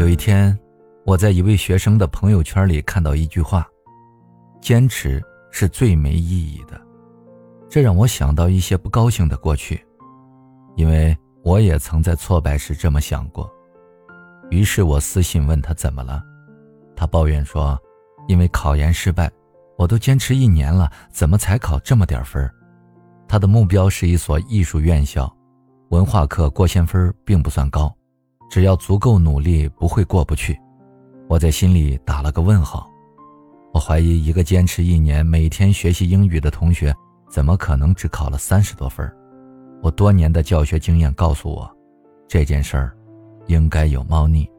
有一天，我在一位学生的朋友圈里看到一句话：“坚持是最没意义的。”这让我想到一些不高兴的过去，因为我也曾在挫败时这么想过。于是我私信问他怎么了，他抱怨说：“因为考研失败，我都坚持一年了，怎么才考这么点分？”他的目标是一所艺术院校，文化课过线分并不算高。只要足够努力，不会过不去。我在心里打了个问号。我怀疑一个坚持一年、每天学习英语的同学，怎么可能只考了三十多分？我多年的教学经验告诉我，这件事儿应该有猫腻。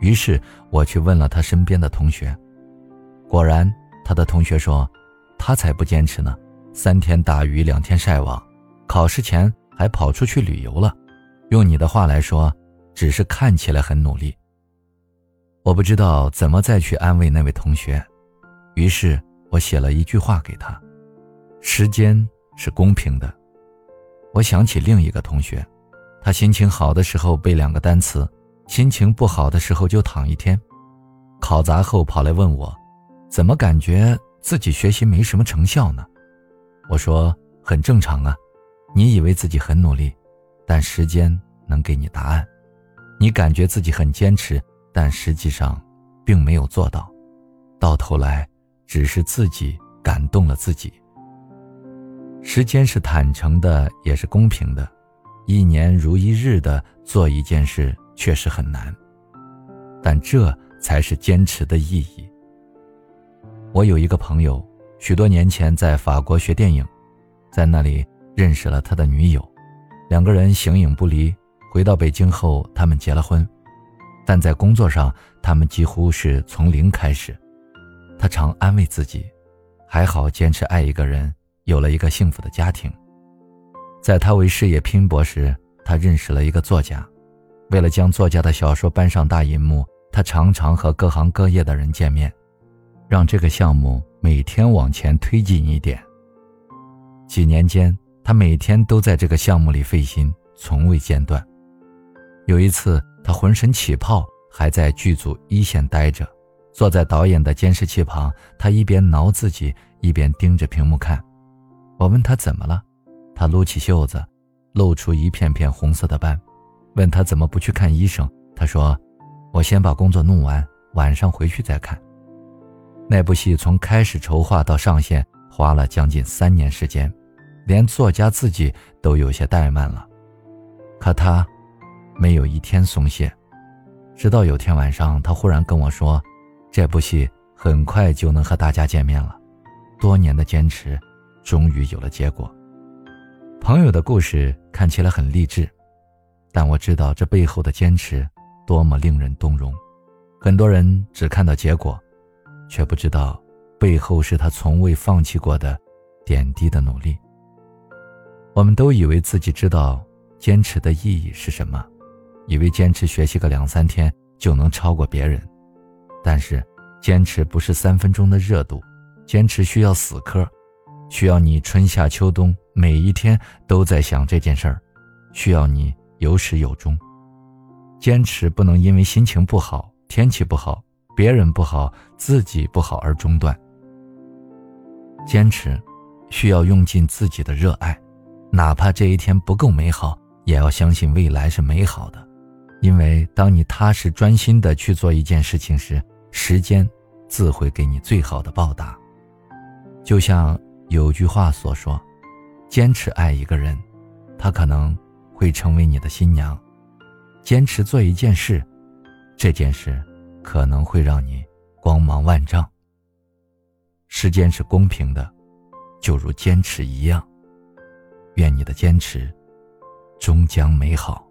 于是我去问了他身边的同学，果然，他的同学说，他才不坚持呢，三天打鱼两天晒网，考试前还跑出去旅游了。用你的话来说。只是看起来很努力。我不知道怎么再去安慰那位同学，于是我写了一句话给他：“时间是公平的。”我想起另一个同学，他心情好的时候背两个单词，心情不好的时候就躺一天。考砸后跑来问我，怎么感觉自己学习没什么成效呢？我说很正常啊，你以为自己很努力，但时间能给你答案。你感觉自己很坚持，但实际上，并没有做到，到头来，只是自己感动了自己。时间是坦诚的，也是公平的，一年如一日的做一件事确实很难，但这才是坚持的意义。我有一个朋友，许多年前在法国学电影，在那里认识了他的女友，两个人形影不离。回到北京后，他们结了婚，但在工作上，他们几乎是从零开始。他常安慰自己，还好坚持爱一个人，有了一个幸福的家庭。在他为事业拼搏时，他认识了一个作家，为了将作家的小说搬上大银幕，他常常和各行各业的人见面，让这个项目每天往前推进一点。几年间，他每天都在这个项目里费心，从未间断。有一次，他浑身起泡，还在剧组一线待着，坐在导演的监视器旁，他一边挠自己，一边盯着屏幕看。我问他怎么了，他撸起袖子，露出一片片红色的斑。问他怎么不去看医生，他说：“我先把工作弄完，晚上回去再看。”那部戏从开始筹划到上线，花了将近三年时间，连作家自己都有些怠慢了。可他。没有一天松懈，直到有天晚上，他忽然跟我说：“这部戏很快就能和大家见面了。”多年的坚持，终于有了结果。朋友的故事看起来很励志，但我知道这背后的坚持多么令人动容。很多人只看到结果，却不知道背后是他从未放弃过的点滴的努力。我们都以为自己知道坚持的意义是什么。以为坚持学习个两三天就能超过别人，但是坚持不是三分钟的热度，坚持需要死磕，需要你春夏秋冬每一天都在想这件事儿，需要你有始有终。坚持不能因为心情不好、天气不好、别人不好、自己不好而中断。坚持需要用尽自己的热爱，哪怕这一天不够美好，也要相信未来是美好的。因为当你踏实专心的去做一件事情时，时间自会给你最好的报答。就像有句话所说：“坚持爱一个人，他可能会成为你的新娘；坚持做一件事，这件事可能会让你光芒万丈。”时间是公平的，就如坚持一样。愿你的坚持终将美好。